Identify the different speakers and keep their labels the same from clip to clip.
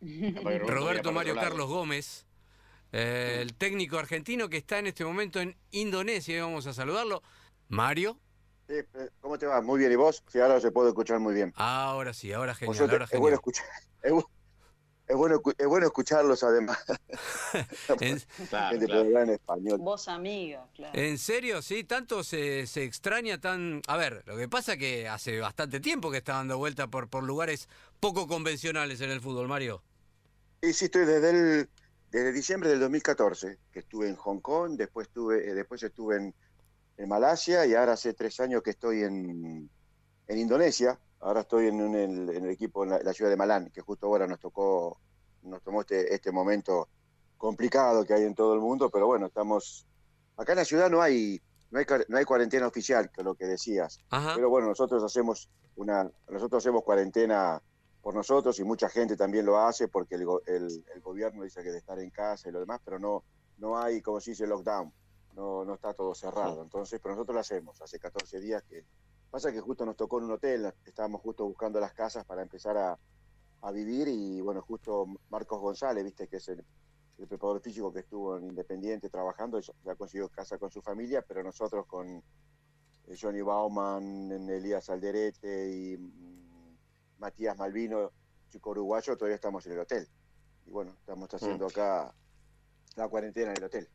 Speaker 1: Roberto Mario Carlos Gómez, eh, el técnico argentino que está en este momento en Indonesia. Y vamos a saludarlo. Mario.
Speaker 2: Sí, eh, ¿Cómo te va? Muy bien. ¿Y vos? Sí, ahora se puede escuchar muy bien.
Speaker 1: Ahora sí, ahora genial. Ahora
Speaker 2: es,
Speaker 1: genial.
Speaker 2: bueno escuchar, es, bu- es bueno, escu- es bueno escucharlos además.
Speaker 1: ¿En,
Speaker 3: Claro,
Speaker 2: Gente
Speaker 3: claro.
Speaker 2: puede hablar en español.
Speaker 4: Voz amiga, claro.
Speaker 1: en serio? ¿Sí? ¿Tanto se, se extraña tan...? A ver, lo que pasa que hace bastante tiempo que está dando vuelta por, por lugares poco convencionales en el fútbol, Mario.
Speaker 2: Sí, sí, estoy desde el, desde diciembre del 2014, que estuve en Hong Kong, después estuve, eh, después estuve en, en Malasia y ahora hace tres años que estoy en, en Indonesia. Ahora estoy en, un- en el, en el equipo en la, la ciudad de Malan, que justo ahora nos tocó, nos tomó este, este momento complicado que hay en todo el mundo, pero bueno, estamos acá en la ciudad no hay no hay, no hay cuarentena oficial, que es lo que decías.
Speaker 1: Ajá.
Speaker 2: Pero bueno, nosotros hacemos una, nosotros hacemos cuarentena por nosotros y mucha gente también lo hace porque el, el- el gobierno dice que de estar en casa y lo demás, pero no, no hay, como se dice, lockdown, no, no está todo cerrado. Entonces, pero nosotros lo hacemos, hace 14 días que... Pasa que justo nos tocó en un hotel, estábamos justo buscando las casas para empezar a, a vivir y bueno, justo Marcos González, viste que es el, el preparador físico que estuvo en Independiente trabajando, ya consiguió casa con su familia, pero nosotros con eh, Johnny Bauman, Elías Alderete y Matías Malvino, chico uruguayo, todavía estamos en el hotel. Y bueno, estamos haciendo acá la cuarentena en el hotel.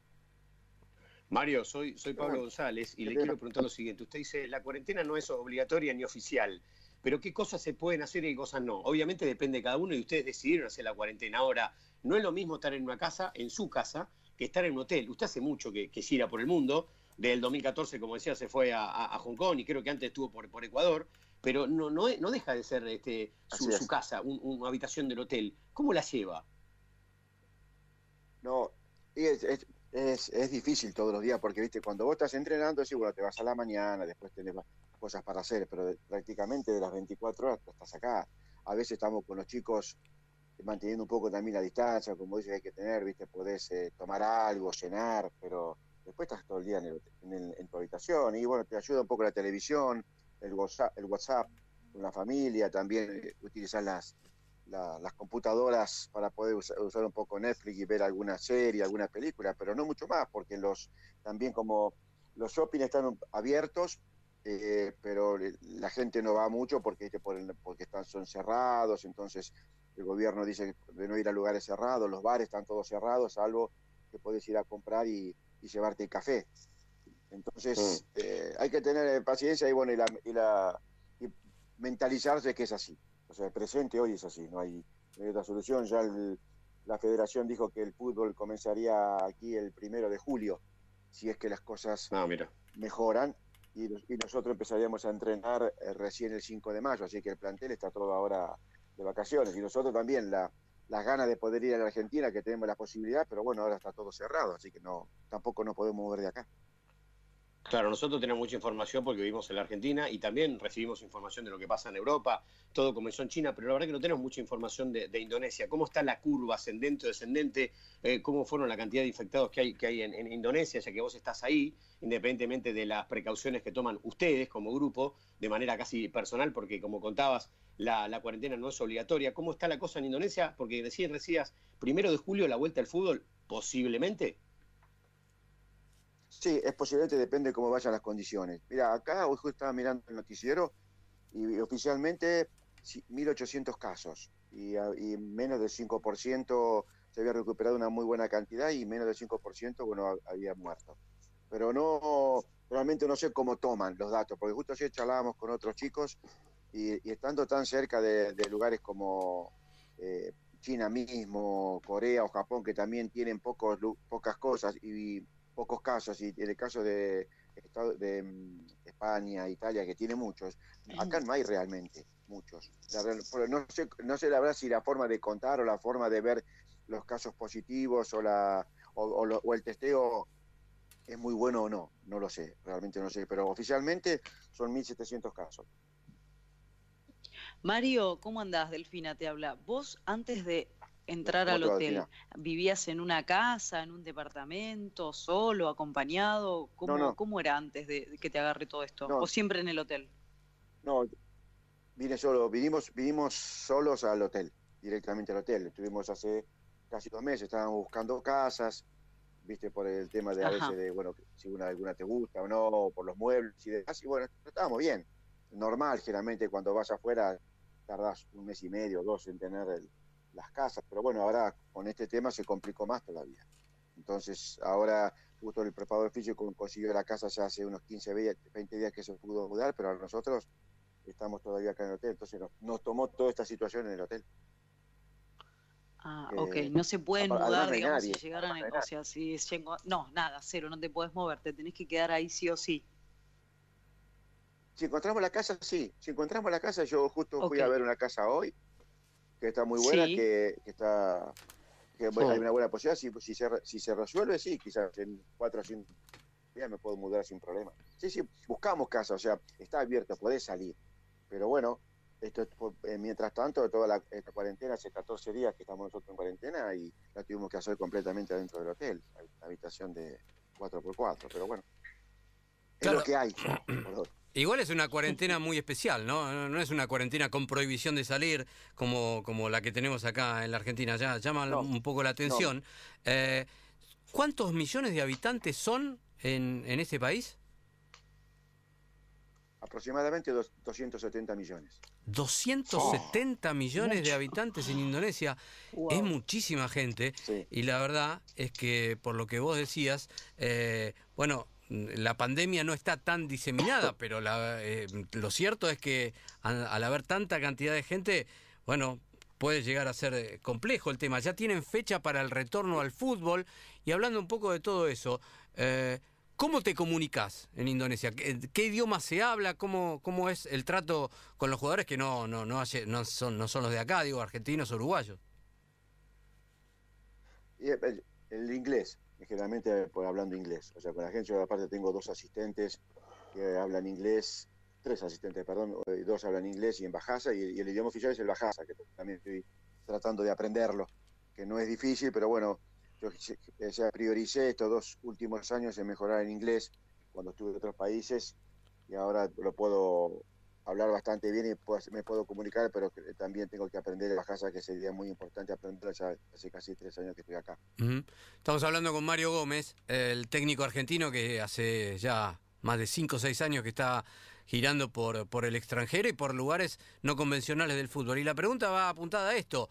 Speaker 3: Mario, soy, soy Pablo González y le quiero preguntar lo siguiente. Usted dice, la cuarentena no es obligatoria ni oficial, pero ¿qué cosas se pueden hacer y qué cosas no? Obviamente depende de cada uno y ustedes decidieron hacer la cuarentena. Ahora, no es lo mismo estar en una casa, en su casa, que estar en un hotel. Usted hace mucho que, que gira por el mundo. Desde el 2014, como decía, se fue a, a- a Hong Kong y creo que antes estuvo por, por Ecuador. Pero no, no, no deja de ser este, su, casa, un- una habitación del hotel. ¿Cómo la lleva?
Speaker 2: No, es, es, es, es difícil todos los días porque, viste, cuando vos estás entrenando, sí, bueno, te vas a la mañana, después tenés cosas para hacer, pero de- prácticamente de las 24 horas estás acá. A veces estamos con los chicos manteniendo un poco también la distancia, como dices, hay que tener, viste, podés eh, tomar algo, cenar, pero después estás todo el día en, el- en, el- en tu habitación y bueno, te ayuda un poco la televisión, el WhatsApp, el WhatsApp con la familia, también eh, utilizar las, la- las computadoras para poder usa- usar, un poco Netflix y ver alguna serie, alguna película, pero no mucho más, porque los también como los shopping están abiertos, eh, pero la gente no va mucho porque, porque están, son cerrados, entonces el gobierno dice de no ir a lugares cerrados, los bares están todos cerrados, salvo que puedes ir a comprar y, y llevarte el café. Entonces eh, hay que tener eh, paciencia y bueno y la, y la y mentalizarse que es así. O sea, el presente hoy es así, no hay, no hay otra solución. Ya el- la federación dijo que el fútbol comenzaría aquí el primero de julio, si es que las cosas
Speaker 3: No, mira.
Speaker 2: mejoran y, y nosotros empezaríamos a entrenar eh, recién el 5 de mayo, así que el plantel está todo ahora de vacaciones y nosotros también la, las ganas de poder ir a la Argentina, que tenemos la posibilidad, pero bueno, ahora está todo cerrado, así que no tampoco nos podemos mover de acá.
Speaker 3: Claro, nosotros tenemos mucha información porque vivimos en la Argentina y también recibimos información de lo que pasa en Europa. Todo comenzó en China, pero la verdad que no tenemos mucha información de, Indonesia. ¿Cómo está la curva ascendente o descendente? Eh, ¿Cómo fueron la cantidad de infectados que hay, que hay en, Indonesia, ya que vos estás ahí, independientemente de las precauciones que toman ustedes como grupo, de manera casi personal, porque como contabas, la, la cuarentena no es obligatoria. ¿Cómo está la cosa en Indonesia? Porque recién decías, primero de julio la vuelta al fútbol, posiblemente.
Speaker 2: Sí, es posiblemente, depende de cómo vayan las condiciones. Mira, acá hoy justo estaba mirando el noticiero y oficialmente sí, 1.800 casos y, a- y menos del 5% se había recuperado una muy buena cantidad y menos del 5% bueno, ha- había muerto. Pero no, realmente no sé cómo toman los datos, porque justo ayer charlábamos con otros chicos y, estando tan cerca de, lugares como eh, China mismo, Corea o Japón, que también tienen pocos, pocas cosas y pocos casos, y en el caso de, Estado- de mm, España, Italia, que tiene muchos, acá no hay realmente muchos. La no, sé, no sé la verdad si la forma de contar o la forma de ver los casos positivos o, la, o, o el testeo es muy bueno o no, no lo sé, realmente no sé, pero oficialmente son 1.700 casos.
Speaker 4: Mario, ¿cómo andás? Delfina te habla. Vos, antes de entrar
Speaker 2: ¿Cómo
Speaker 4: al hotel? ¿vivías en una casa, en un departamento, solo, acompañado? ¿Cómo,
Speaker 2: No, no.
Speaker 4: cómo era antes de, de que te agarre todo esto?
Speaker 2: No.
Speaker 4: ¿O siempre en el hotel?
Speaker 2: No, vine solo, vinimos, vinimos solos al hotel directamente al hotel. Estuvimos hace casi dos meses, estábamos buscando casas, viste, por el tema de a
Speaker 4: Ajá.
Speaker 2: veces de, bueno, si una, alguna te gusta o no, por los muebles y demás, y bueno, estábamos bien. Normal, generalmente cuando vas afuera tardás un mes y medio, dos en tener el- las casas, pero bueno, ahora con este tema se complicó más todavía. Entonces, ahora justo el preparador físico consiguió la casa ya hace unos 15, 20 días que se pudo mudar, pero a nosotros estamos todavía acá en el hotel, entonces nos, nos tomó toda esta situación en el hotel.
Speaker 4: Ah,
Speaker 2: Eh,
Speaker 4: ok, no se pueden mudar, digamos, si llegaran,
Speaker 2: hay
Speaker 4: o sea, si llegó, no, nada, cero, no te puedes mover, te tenés que quedar ahí sí o sí.
Speaker 2: Si encontramos la casa, sí. Si encontramos la casa, yo justo fui a ver una casa hoy, que está muy buena,
Speaker 4: Sí.
Speaker 2: que, que está que
Speaker 3: Sí.
Speaker 2: hay una buena posibilidad. Si, si, se, si se resuelve, sí, quizás en cuatro o cinco días me puedo mudar sin problema. Sí, sí, buscamos casa, o sea, está abierto, podés salir. Pero bueno, esto eh, mientras tanto, toda la, esta cuarentena, hace 14 días que estamos nosotros en cuarentena y la tuvimos que hacer completamente adentro del hotel, la habitación de 4x4, pero bueno. Es
Speaker 1: Claro.
Speaker 2: lo que hay. por hoy.
Speaker 1: Igual es una cuarentena muy especial, ¿no? No- es una cuarentena con prohibición de salir como, como la que tenemos acá en la Argentina. Ya llama
Speaker 2: No,
Speaker 1: un poco la atención. Eh, ¿Cuántos millones de habitantes son en, en ese país?
Speaker 2: Aproximadamente dos- 270 millones.
Speaker 1: 270 millones de habitantes en Indonesia. Es muchísima gente.
Speaker 2: Sí.
Speaker 1: Y la verdad es que, por lo que vos decías, eh, bueno, la pandemia no está tan diseminada, pero la, eh, lo cierto es que al, haber tanta cantidad de gente, bueno, puede llegar a ser eh, complejo el tema. Ya tienen fecha para el retorno al fútbol y hablando un poco de todo eso, eh, ¿cómo te comunicas en Indonesia? ¿Qué, idioma se habla? ¿Cómo, ¿Cómo es el trato con los jugadores que no, no, no, son, no son los de acá, digo, argentinos uruguayos?
Speaker 2: El inglés, generalmente por hablando inglés. O sea, con la yo aparte tengo dos asistentes que hablan inglés, tres asistentes, perdón, eh, dos hablan inglés y en Bajasa, y, el idioma oficial es el Bajasa, que también estoy tratando de aprenderlo, que no es difícil, pero bueno, yo sea, prioricé estos dos últimos años en mejorar el inglés cuando estuve en otros países y ahora lo puedo hablar bastante bien y puedo- me puedo comunicar, pero también tengo que aprender el Bajasa, que sería muy importante aprenderlo ya hace casi tres años que estoy acá.
Speaker 1: Estamos hablando con Mario Gómez, el técnico argentino que hace ya más de 5 o 6 años que está girando por, por el extranjero y por lugares no convencionales del fútbol. Y la pregunta va apuntada a esto.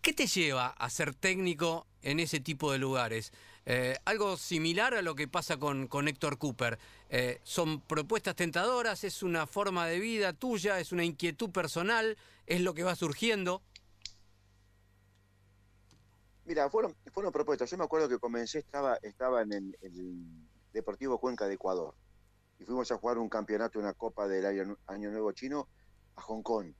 Speaker 1: ¿Qué te lleva a ser técnico en ese tipo de lugares? Eh, algo similar a lo que pasa con, con Héctor Cooper. Eh, ¿Son propuestas tentadoras? ¿Es una forma de vida tuya? ¿Es una inquietud personal? ¿Es lo que va surgiendo?
Speaker 2: Mira, fueron, fueron propuestas. Yo me acuerdo que comencé, estaba, estaba en el, el Deportivo Cuenca de Ecuador. Y fuimos a jugar un campeonato, una copa del año, año Nuevo Chino a Hong Kong.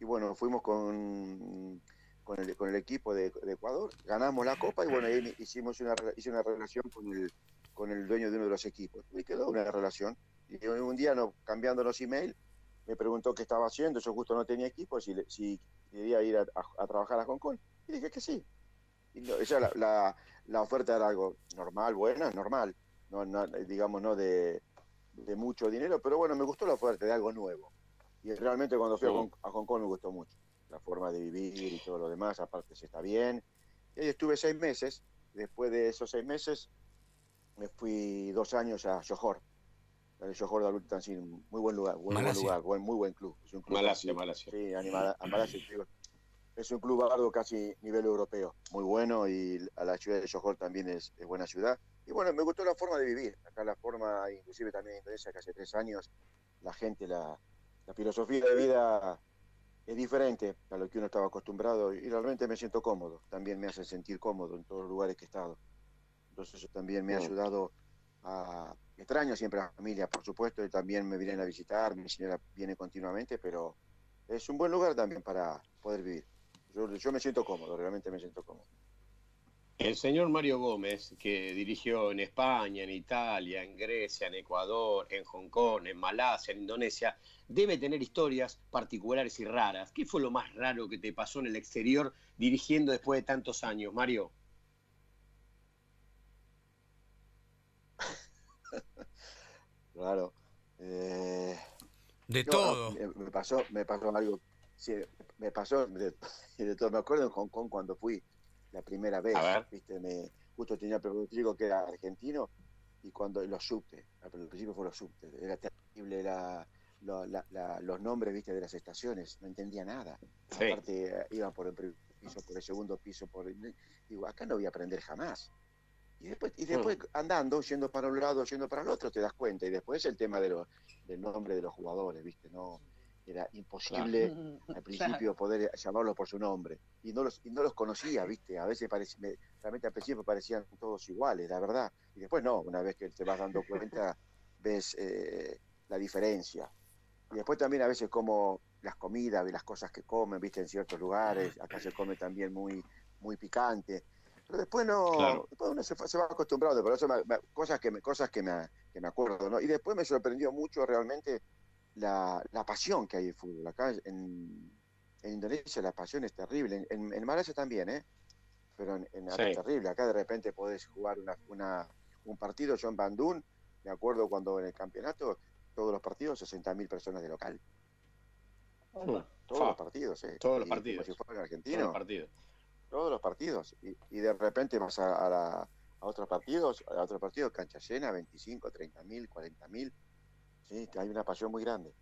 Speaker 2: Y bueno, fuimos con, con, el, con el equipo de, de Ecuador, ganamos la copa y bueno, ahí hicimos una, hice una relación con el, con el dueño de uno de los equipos. Y quedó una relación. Y un día, no, cambiando los email, me preguntó qué estaba haciendo. Yo justo no tenía equipo, si, si quería ir a, a- a trabajar a Hong Kong. Y dije que sí. Y no, esa la, la, la oferta era algo normal, buena, normal. No, no, digamos, no de, de mucho dinero, pero bueno, me gustó la oferta de algo nuevo. Y realmente cuando fui a
Speaker 3: Sí.
Speaker 2: Hong, a Hong Kong me gustó mucho. La forma de vivir y todo lo demás, aparte se está bien. Y ahí estuve seis meses. Después de esos seis meses me fui dos años a Johor. El Johor de Tansin, muy buen lugar, buen, buen lugar, buen, muy buen club. Es un club
Speaker 3: Malasia,
Speaker 2: casi-
Speaker 3: Malasia.
Speaker 2: Sí, animada, a Malasia. Es un club bardo casi nivel europeo, muy bueno y a la ciudad de Johor también es, es buena ciudad. Y bueno, me gustó la forma de vivir. Acá la forma, inclusive también en Indonesia, que hace tres años, la gente, la, la filosofía de vida es diferente a lo que uno estaba acostumbrado y realmente me siento cómodo. También me hace sentir cómodo en todos los lugares que he estado. Entonces eso también me ha
Speaker 3: Mm.
Speaker 2: ayudado a... Extraño siempre a la familia, por supuesto, y también me vienen a visitar, mi señora viene continuamente, pero es un buen lugar también para poder vivir. Yo, yo me siento cómodo, realmente me siento cómodo.
Speaker 3: El señor Mario Gómez, que dirigió en España, en Italia, en Grecia, en Ecuador, en Hong Kong, en Malasia, en Indonesia, debe tener historias particulares y raras. ¿Qué fue lo más raro que te pasó en el exterior dirigiendo después de tantos años, Mario?
Speaker 2: Claro. Eh,
Speaker 1: De
Speaker 2: no,
Speaker 1: todo.
Speaker 2: me pasó, me pasó algo, Sí, me pasó, de, de todo, me acuerdo en Hong Kong cuando fui la primera vez, viste, me, justo tenía digo que era argentino y cuando los subte, al principio fue los subte, era terrible la, los nombres, viste, de las estaciones, no entendía nada. Aparte iban por el piso, por el segundo piso, por digo, acá no voy a aprender jamás. Y después, y después mm. andando, yendo para un lado, yendo para el otro, te das cuenta. Y después el tema de del nombre de los jugadores, ¿viste? No, era imposible al principio poder llamarlos por su nombre. Y no los, y no los conocía, ¿viste? A veces parecía, realmente al principio parecían todos iguales, la verdad. Y después no, una vez que te vas dando cuenta, ves eh, la diferencia. Y después también a veces como las comidas y las cosas que comen, ¿viste? En ciertos lugares, acá se come también muy, muy picante. Pero después no, después uno se, se, va acostumbrado, pero eso cosas que me, cosas que me, que me acuerdo, ¿no? Y después me sorprendió mucho realmente la, la pasión que hay en fútbol. Acá en, en, Indonesia la pasión es terrible, en, en Malasia también, ¿eh? Pero en, en es terrible. Acá de repente podés jugar una, una, un partido, yo en Bandung, me acuerdo cuando en el campeonato, todos los partidos, 60.000 personas de local. todos los partidos, ¿eh?
Speaker 3: Todos los partidos.
Speaker 2: Como si fuera argentino. Todos los partidos todos los partidos. Y, y de repente vas a, a, la, a, otros partidos, a otros partidos, cancha llena, 25, 30 mil, 40 mil. Sí, hay una pasión muy grande.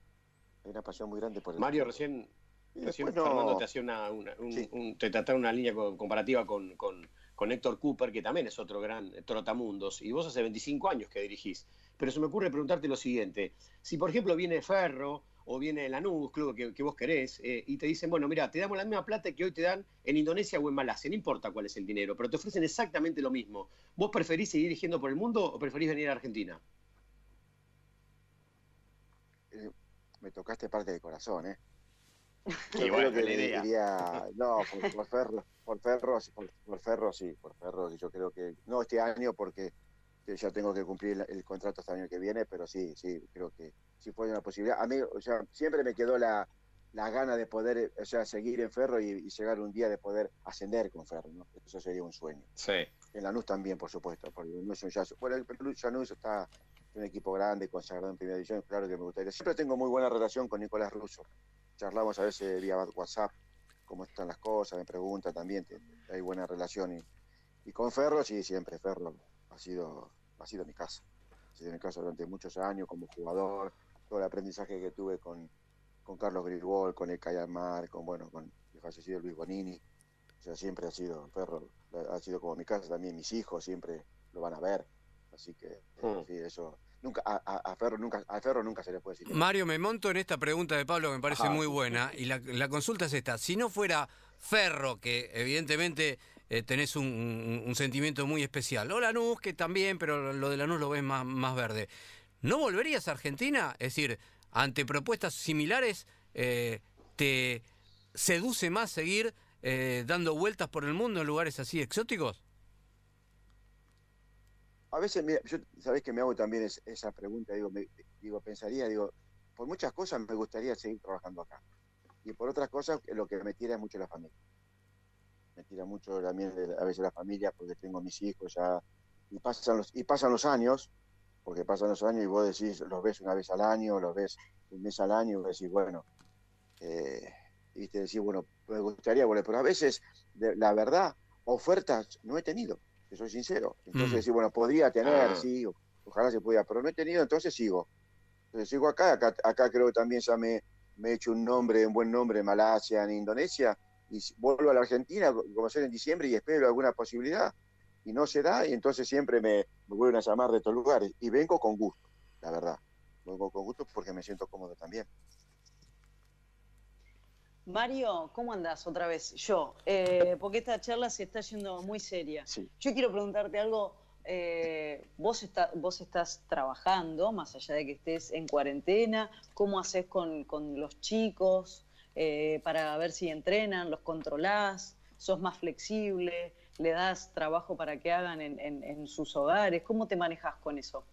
Speaker 2: Hay una pasión muy grande por el
Speaker 3: Mario, recién, recién Fernando te hacía una, una un, te trataba una línea comparativa con, con, con, Héctor Cooper, que también es otro gran trotamundos, y vos hace 25 años que dirigís. Pero se me ocurre preguntarte lo siguiente. Si, por ejemplo, viene Ferro o viene Lanús, club que, que vos querés, eh, y te dicen, bueno, mira, te damos la misma plata que hoy te dan en Indonesia o en Malasia, no importa cuál es el dinero, pero te ofrecen exactamente lo mismo. ¿Vos preferís seguir dirigiendo por el mundo o preferís venir a Argentina?
Speaker 2: Eh, me tocaste parte del corazón, ¿eh?
Speaker 3: Yo creo que le diría,
Speaker 2: no, por, Ferro, por Ferro, por, por Ferro sí, por Ferro, yo creo que, no este año porque ya tengo que cumplir el, contrato hasta el año que viene, pero sí, sí, creo que si fue una posibilidad. A mí, o sea, siempre me quedó la, la gana de poder, o sea, seguir en Ferro y, llegar un día de poder ascender con Ferro, ¿no? Eso sería un sueño.
Speaker 3: Sí.
Speaker 2: En Lanús también, por supuesto, porque no es un Bueno, el Lanús está un equipo grande, consagrado en primera división, claro que me gustaría. Siempre tengo muy buena relación con Nicolás Russo. Charlamos a veces vía WhatsApp, cómo están las cosas, me pregunta también, hay buena relación. Y, y con Ferro, sí, siempre Ferro ha sido, ha sido mi casa. Ha sido mi casa durante muchos años como jugador, todo el aprendizaje que tuve con, con Carlos Grigol, con el Cayamar, con bueno, con el fallecido Luis Bonini. O sea, siempre ha sido Ferro, ha sido como mi casa, también mis hijos siempre lo van a ver. Así que hmm. sí, eso nunca a, a, Ferro nunca a Ferro nunca se le puede decir.
Speaker 1: Mario, me monto en esta pregunta de Pablo que me parece muy buena y la, la consulta es esta, si no fuera Ferro que evidentemente eh, tenés un, sentimiento muy especial. O Lanús, que también, pero lo de Lanús lo ves más, más verde. ¿No volverías a Argentina? Es decir, ante propuestas similares, eh, ¿te seduce más seguir eh, dando vueltas por el mundo en lugares así exóticos?
Speaker 2: A veces, mira, yo sabés que me hago también esa pregunta, digo, digo, pensaría, digo, por muchas cosas me gustaría seguir trabajando acá. Y por otras cosas, lo que me tira es mucho la familia. Me tira mucho también a veces la familia porque tengo mis hijos ya y pasan los y pasan los años porque pasan los años y vos decís los ves una vez al año los ves un mes al año y vos decís bueno eh, y te decís bueno me gustaría volver pero a veces la verdad ofertas no he tenido soy sincero entonces mm. bueno podría tener ah. sí ojalá se pudiera pero no he tenido entonces sigo entonces sigo acá acá, acá creo que también ya me, me he hecho un nombre un buen nombre en Malasia en Indonesia y vuelvo a la Argentina, como ser en diciembre, y espero alguna posibilidad, y no se da, y entonces siempre me, vuelven a llamar de estos lugares, y vengo con gusto, la verdad, vengo con gusto porque me siento cómodo también.
Speaker 4: Mario, ¿cómo andas otra vez? Yo, eh, porque esta charla se está yendo muy seria. Yo quiero preguntarte algo. Eh, vos, está, vos estás trabajando, más allá de que estés en cuarentena, ¿cómo haces con, con los chicos? Eh, para ver si entrenan, los controlás, sos más flexible, le das trabajo para que hagan en, sus hogares. ¿Cómo te manejas con eso?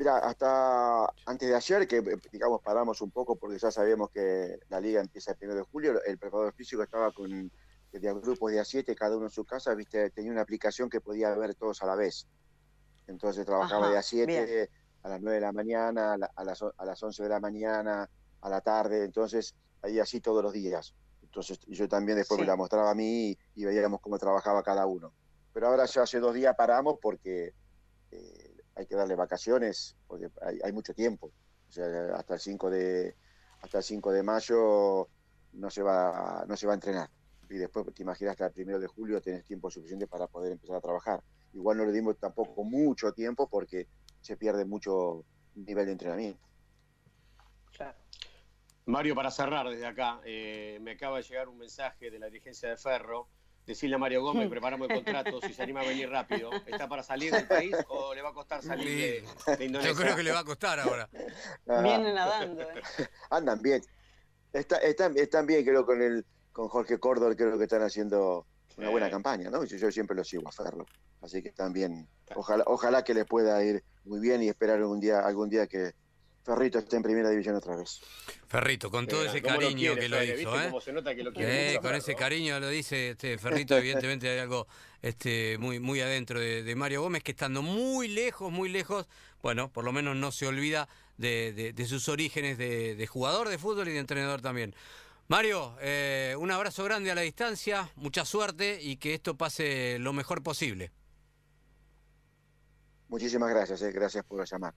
Speaker 2: Mira, hasta antes de ayer, que digamos paramos un poco porque ya sabíamos que la liga empieza el 1 de julio, el preparador físico estaba con grupos de A7, cada uno en su casa, viste, tenía una aplicación que podía ver todos a la vez. Entonces trabajaba de A7 a las 9 de la mañana, a, las, a las 11 de la mañana, a la tarde, entonces ahí así todos los días. Entonces yo también después me la mostraba a mí y, veíamos cómo trabajaba cada uno. Pero ahora ya hace dos días paramos porque eh, hay que darle vacaciones, porque hay, mucho tiempo. O sea, hasta el 5 de hasta el 5 de mayo no se va no se va a entrenar. Y después te imaginas que al primero de julio tenés tiempo suficiente para poder empezar a trabajar. Igual no le dimos tampoco mucho tiempo porque se pierde mucho nivel de entrenamiento.
Speaker 3: Claro. Mario, para cerrar desde acá, eh, me acaba de llegar un mensaje de la dirigencia de Ferro. Decirle a Mario Gómez, preparamos el contrato, si se anima a venir rápido. ¿Está para salir del país o le va a costar salir de, Indonesia?
Speaker 1: Yo creo que le va a costar ahora.
Speaker 4: Ah. Vienen nadando. ¿eh?
Speaker 2: Andan bien. Está, están, están bien, creo, con el con Jorge Córdoba, creo que están haciendo una buena campaña, ¿no? Yo, yo, siempre lo sigo a Ferro. Así que están bien. Ojalá, ojalá que les pueda ir muy bien y esperar algún día, algún día que Ferrito está en primera división otra vez.
Speaker 1: Ferrito, con todo ese cariño que lo hizo, ¿eh? con ese cariño lo dice este Ferrito, evidentemente hay algo este, muy, muy adentro de, Mario Gómez, que estando muy lejos, muy lejos, bueno, por lo menos no se olvida de, sus orígenes de, jugador de fútbol y de entrenador también. Mario, eh, un abrazo grande a la distancia, mucha suerte y que esto pase lo mejor posible.
Speaker 2: Muchísimas gracias, eh, gracias por llamar.